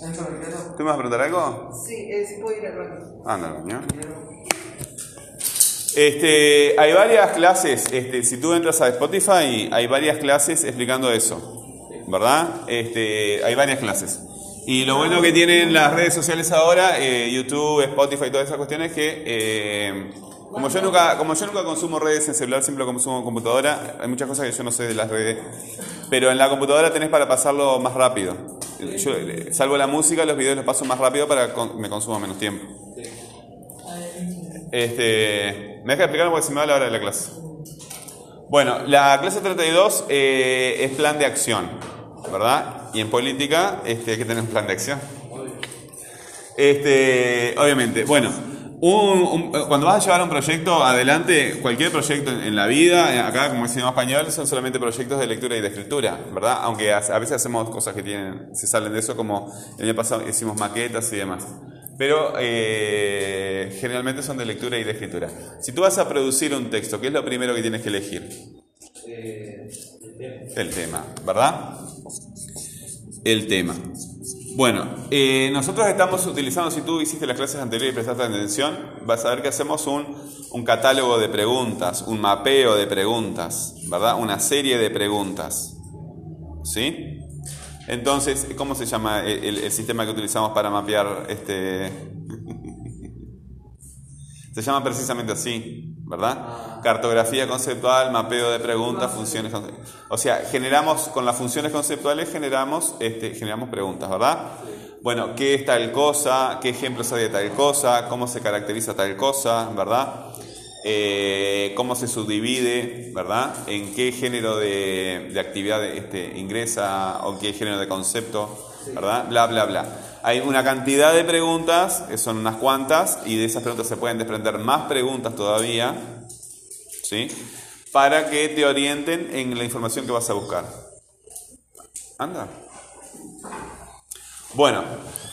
¿Tú me vas a preguntar algo? Sí, si puedo ir al baño. Anda, coño. Este, hay varias clases, este, si tú entras a Spotify, hay varias clases explicando eso, ¿verdad? Este, hay varias clases. Y lo bueno que tienen las redes sociales ahora, eh, YouTube, Spotify y todas esas cuestiones, que eh, como, yo nunca, como yo nunca consumo redes en celular, siempre lo consumo en computadora, hay muchas cosas que yo no sé de las redes, pero en la computadora tenés para pasarlo más rápido. Yo, eh, salvo la música, los videos los paso más rápido para que me consuma menos tiempo. Este, me deja explicar porque se me va la hora de la clase. Bueno, la clase 32 eh, es plan de acción, ¿verdad? Y en política este, hay que tener un plan de acción. Este, obviamente, bueno, un- un- cuando vas a llevar un proyecto adelante, cualquier proyecto en, en la vida, eh, acá como decimos español, son solamente proyectos de lectura y de escritura, ¿verdad? Aunque a, a veces hacemos cosas que tienen, se salen de eso, como el año pasado hicimos maquetas y demás. Pero eh, generalmente son de lectura y de escritura. Si tú vas a producir un texto, ¿qué es lo primero que tienes que elegir? El tema, ¿verdad? El tema. Bueno, eh, nosotros estamos utilizando, si tú hiciste las clases anteriores y prestaste atención, vas a ver que hacemos un, un catálogo de preguntas, un mapeo de preguntas, ¿verdad? Una serie de preguntas. ¿Sí? Entonces, ¿cómo se llama el, sistema que utilizamos para mapear este... se llama precisamente así, ¿verdad? Cartografía conceptual, mapeo de preguntas, funciones... conce- O sea, generamos, con las funciones conceptuales generamos, este, generamos preguntas, ¿verdad? Bueno, ¿qué es tal cosa? ¿Qué ejemplos hay de tal cosa? ¿Cómo se caracteriza tal cosa? ¿Verdad? Eh, cómo se subdivide, ¿verdad? En qué género de, de actividad este, ingresa o qué género de concepto, ¿verdad? Bla, bla, bla. Hay una cantidad de preguntas, son unas cuantas, y de esas preguntas se pueden desprender más preguntas todavía, ¿sí? Para que te orienten en la información que vas a buscar. Anda. Bueno,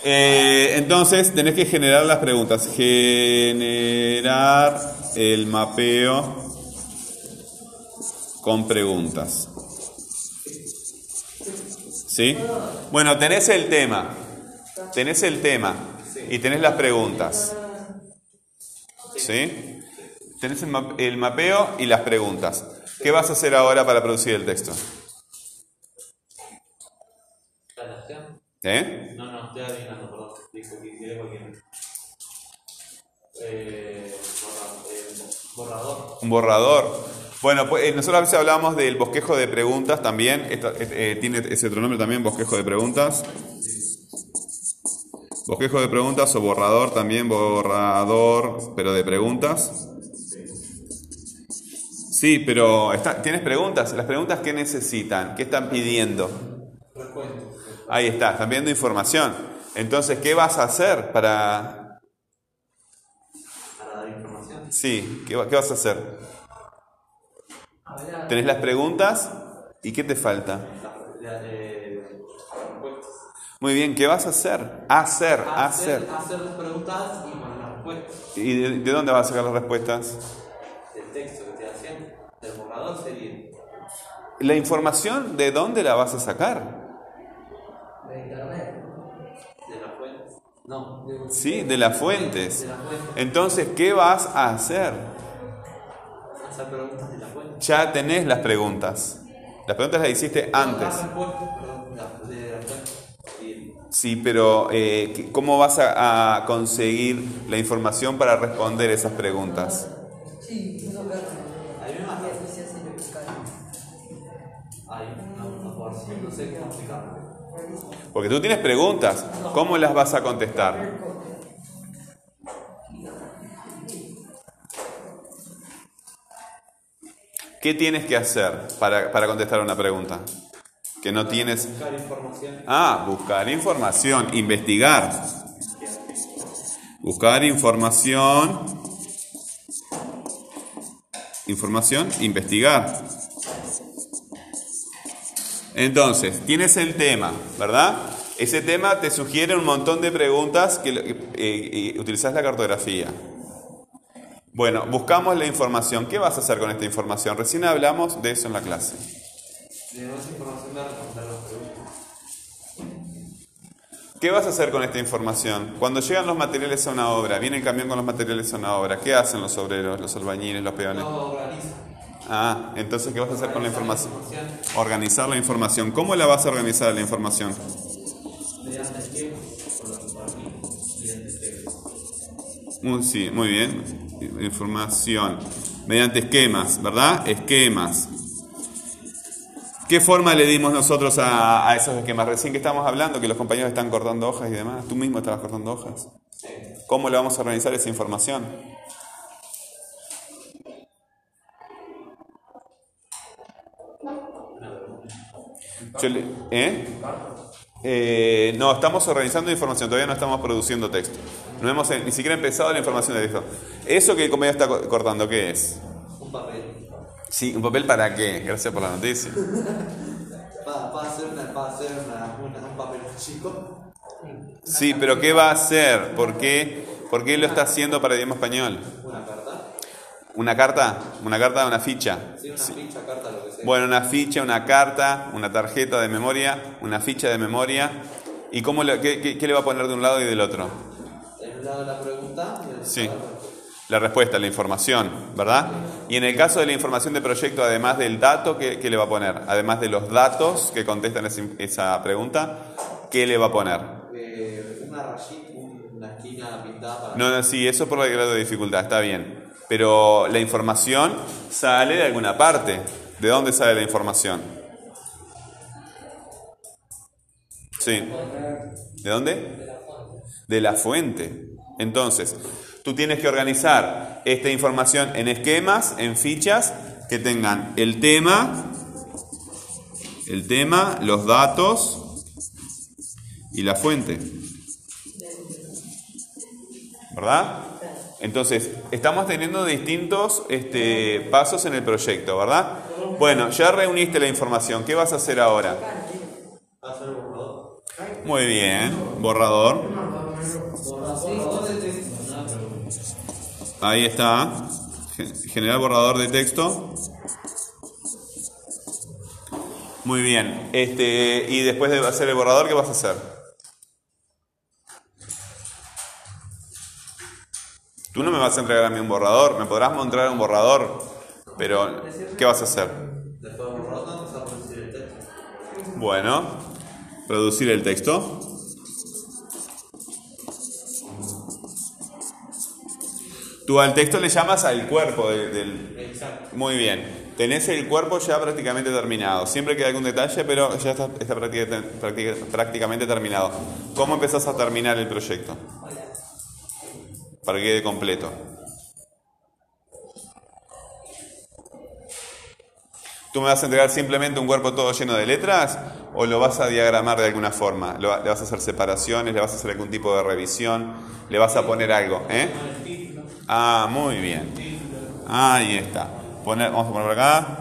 eh, entonces tenés que generar las preguntas. Generar el mapeo con preguntas. ¿Sí? Bueno, tenés el tema. Tenés el tema y tenés las preguntas. ¿Sí? Tenés el, ma- el mapeo y las preguntas. ¿Qué vas a hacer ahora para producir el texto? ¿Eh? No, no, estoy adivinando, perdón. Dijo que quiere cualquiera. Eh, eh, borrador. Un borrador. Bueno, pues eh, nosotros a veces hablamos del bosquejo de preguntas también. Esto, eh, eh, tiene ese otro nombre también, bosquejo de preguntas. Bosquejo de preguntas o borrador también, borrador, pero de preguntas. Sí, pero está- ¿tienes preguntas? ¿Las preguntas qué necesitan? ¿Qué están pidiendo? Ahí está, están pidiendo información. Entonces, ¿qué vas a hacer para... Para dar información. Sí, ¿qué, va- qué vas a hacer? Tenés las preguntas y ¿qué te falta? Eh. Muy bien, ¿qué vas a hacer? Hacer, hacer. Hacer las preguntas y poner las respuestas. ¿Y de, de dónde vas a sacar las respuestas? Del texto que estoy haciendo. Del borrador sería. La información, ¿de dónde la vas a sacar? De internet. De las fuentes. No, de Sí, de las fuentes. De las fuentes. Entonces, ¿qué vas a hacer? Hacer preguntas de las fuentes. Ya tenés las preguntas. Las preguntas las hiciste antes. Las respuestas, perdón, de las fuentes. Sí, pero eh, ¿qué- ¿cómo vas a, a conseguir la información para responder esas preguntas? Sí, eso que ahí me mata. Hay una, una porción, no sé cómo explicarlo. Porque tú tienes preguntas. ¿Cómo las vas a contestar? ¿Qué tienes que hacer para, para contestar una pregunta? Que no tienes... Buscar información. Ah, buscar información, investigar. Buscar información. Información, investigar. Entonces, tienes el tema, ¿verdad? Ese tema te sugiere un montón de preguntas que, eh, eh, utilizas la cartografía. Bueno, buscamos la información. ¿Qué vas a hacer con esta información? Recién hablamos de eso en la clase. De esa información de responder las preguntas. ¿Qué vas a hacer con esta información? Cuando llegan los materiales a una obra, viene el camión con los materiales a una obra, ¿qué hacen los obreros, los albañiles, los peones? No organiza. Ah, entonces, ¿qué vas a hacer con la información? Información Organizar la información. ¿Cómo la vas a organizar la información? mediante esquemas. Muy, sí, muy bien. Información. Mediante esquemas, ¿verdad? Esquemas. ¿Qué forma le dimos nosotros a, a esos esquemas? Recién que estamos hablando, que los compañeros están cortando hojas y demás. Tú mismo estabas cortando hojas. ¿Cómo le vamos a organizar esa información? ¿eh? Eh, no, estamos organizando información, todavía no estamos produciendo texto. No hemos ni siquiera empezado la información de texto. Eso que el compañero está co- cortando, ¿qué es? Un papel. Sí, ¿un papel para qué? Gracias por la noticia. Para, para hacer, una, para hacer una, una- un papel chico. Sí, pero ¿qué va a hacer? ¿Por qué, ¿Por qué lo está haciendo para idioma español? Una carta. ¿Una carta? ¿Una carta? ¿Una ficha? Sí, una ficha, carta, lo que sea. Bueno, una ficha, una carta, una tarjeta de memoria, una ficha de memoria. ¿Y cómo le- qué, qué- qué le va a poner de un lado y del otro? En un lado la pregunta y en el Sí. La respuesta. La información, ¿verdad? Y en el caso de la información de proyecto, además del dato, ¿qué, qué le va a poner? Además de los datos que contestan esa pregunta, ¿qué le va a poner? Eh, una rayita, una esquina pintada para. No, no, sí, eso por el grado de dificultad, está bien. Pero la información sale de alguna parte. ¿De dónde sale la información? Sí. ¿De dónde? De la fuente. Entonces, tú tienes que organizar esta información en esquemas, en fichas, que tengan el tema, el tema, los datos y la fuente. ¿Verdad? Entonces, estamos teniendo distintos este, pasos en el proyecto, ¿verdad? Bueno, ya reuniste la información. ¿Qué vas a hacer ahora? Muy bien, borrador. De. Ahí está. Gen- Generar borrador de texto. Muy bien. Este, y después de hacer el borrador, ¿qué vas a hacer? Tú no me vas a entregar a mí un borrador, me podrás mostrar un borrador, pero ¿qué vas a hacer? Después del borrador, vamos a producir el texto. Bueno, producir el texto. Tú al texto le llamas al cuerpo de- del... Exacto. Muy bien. Tenés el cuerpo ya prácticamente terminado. Siempre queda algún detalle, pero ya está, está práctica- práctica- prácticamente terminado. ¿Cómo empezás a terminar el proyecto? Para que quede completo. ¿Tú me vas a entregar simplemente un cuerpo todo lleno de letras o lo vas a diagramar de alguna forma? ¿Lo va- ¿Le vas a hacer separaciones? ¿Le vas a hacer algún tipo de revisión? ¿Le vas a poner algo? ¿Eh? Ah, muy bien. Ahí está. Poner, vamos a poner por acá.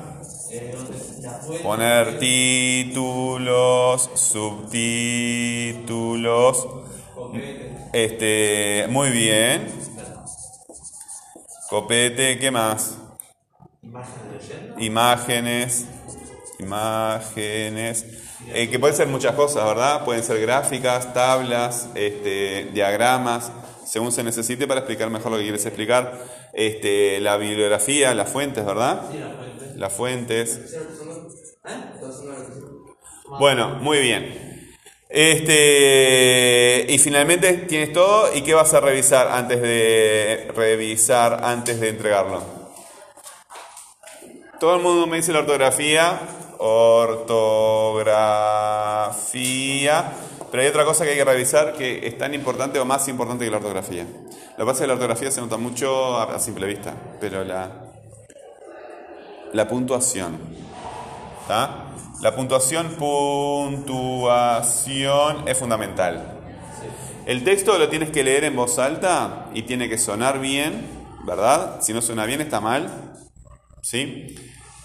Poner títulos, subtítulos. Este, muy bien. Copete, ¿qué más? Imágenes, imágenes, eh, que pueden ser muchas cosas, ¿verdad? Pueden ser gráficas, tablas, este, diagramas, según se necesite para explicar mejor lo que quieres explicar. Este, la bibliografía, las fuentes, ¿verdad? Sí. Las fuentes. ¿Eh? Bueno, muy bien. Este, y finalmente tienes todo, ¿y qué vas a revisar antes de revisar antes de entregarlo? Todo el mundo me dice la ortografía, ortografía, pero hay otra cosa que hay que revisar que es tan importante o más importante que la ortografía. Lo que pasa es que la ortografía se nota mucho a, simple vista, pero la, la puntuación. ¿Está? La puntuación, puntuación es fundamental. El texto lo tienes que leer en voz alta y tiene que sonar bien, ¿verdad? Si no suena bien está mal, ¿sí?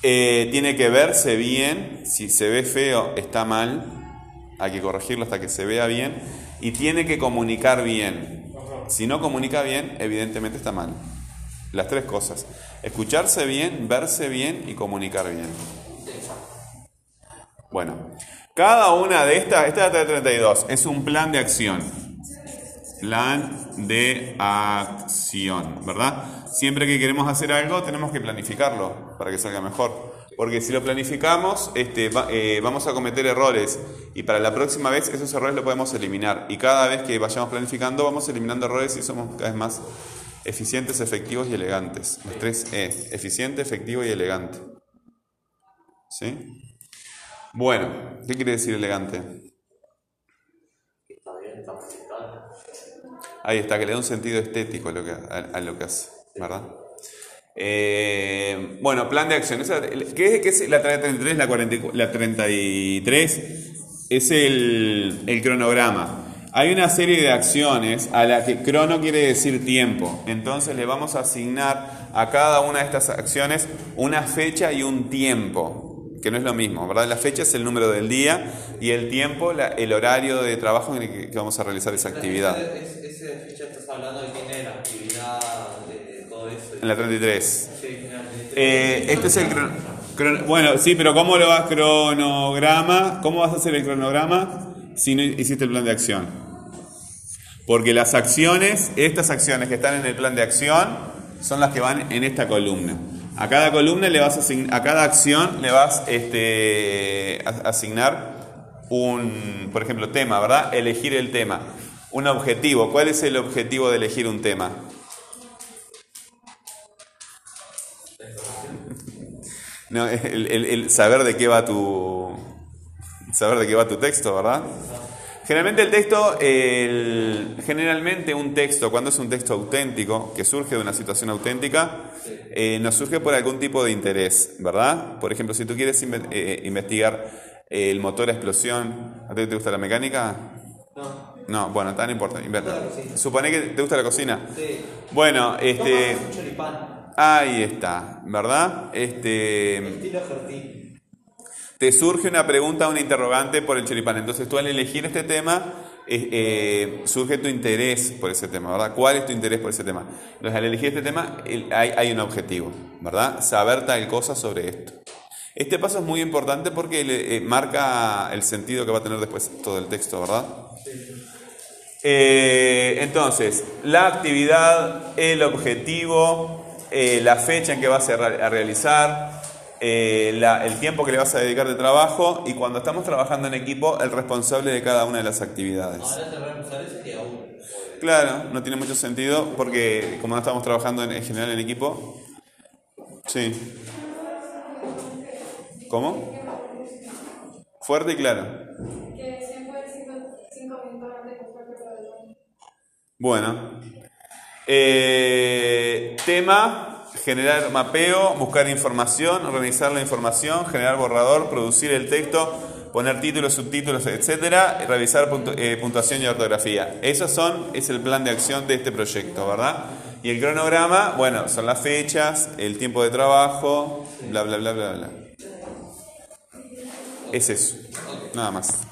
Eh, tiene que verse bien, si se ve feo está mal, hay que corregirlo hasta que se vea bien, y tiene que comunicar bien. Si no comunica bien, evidentemente está mal. Las tres cosas. Escucharse bien, verse bien y comunicar bien. Bueno, Cada una de estas, esta es la 32, es un plan de acción. Plan de acción, ¿verdad? Siempre que queremos hacer algo tenemos que planificarlo para que salga mejor. Porque si lo planificamos, este, eh, vamos a cometer errores y para la próxima vez esos errores los podemos eliminar. Y cada vez que vayamos planificando vamos eliminando errores y somos cada vez más eficientes, efectivos y elegantes. Los tres E, eficiente, efectivo y elegante. ¿Sí? Bueno, ¿qué quiere decir elegante? Ahí está, que le da un sentido estético a lo que, a, a lo que hace, ¿verdad? Eh, bueno, plan de acción. Esa- ¿Qué, es la 33? La, 40 la 33 es el, cronograma. Hay una serie de acciones a la que crono quiere decir tiempo. Entonces le vamos a asignar a cada una de estas acciones una fecha y un tiempo, que no es lo mismo, ¿verdad? La fecha es el número del día y el tiempo, el horario de trabajo en el que, vamos a realizar esa actividad. Ese ficha estás hablando de quién es la actividad, de, de todo eso. En la 33. Sí, generalmente. Eh, este es el Bueno, sí, pero ¿cómo lo vas cronograma? ¿Cómo vas a hacer el cronograma si no hiciste el plan de acción? Porque las acciones, estas acciones que están en el plan de acción, son las que van en esta columna. A cada columna le vas a a cada acción le vas este, a- asignar un, por ejemplo, tema, ¿verdad? Elegir el tema. Un objetivo. ¿Cuál es el objetivo de elegir un tema? No, el, el- el saber de qué va tu saber de qué va tu texto, ¿verdad? Generalmente el texto, el- generalmente un texto, cuando es un texto auténtico, que surge de una situación auténtica, eh, nos surge por algún tipo de interés, ¿verdad? Por ejemplo, si tú quieres inve- eh, investigar el motor a explosión, ¿a ti te gusta la mecánica? No. No, bueno, tan importante. inventa. Cocina. Supone que te gusta la cocina. Sí. Bueno, este. Ahí está, ¿verdad? Este, te surge una pregunta, una interrogante por el choripán. Entonces tú al elegir este tema, eh, eh, surge tu interés por ese tema, ¿verdad? ¿Cuál es tu interés por ese tema? Entonces al elegir este tema el- hay, hay un objetivo, ¿verdad? Saber tal cosa sobre esto. Este paso es muy importante porque le, eh, marca el sentido que va a tener después todo el texto, ¿verdad? Eh, entonces, la actividad, el objetivo, eh, la fecha en que vas a, re- a realizar, eh, la- el tiempo que le vas a dedicar de trabajo y cuando estamos trabajando en equipo, el responsable de cada una de las actividades. Claro, no tiene mucho sentido porque como no estamos trabajando en, en general en equipo. Sí. ¿Cómo? Fuerte y claro. Bueno. Eh, tema, generar mapeo, buscar información, organizar la información, generar borrador, producir el texto, poner títulos, subtítulos, etcétera, revisar eh, puntuación y ortografía. Esos son, es el plan de acción de este proyecto, ¿verdad? Y el cronograma, bueno, son las fechas, el tiempo de trabajo, bla, bla, bla, bla, bla. Es eso, nada más.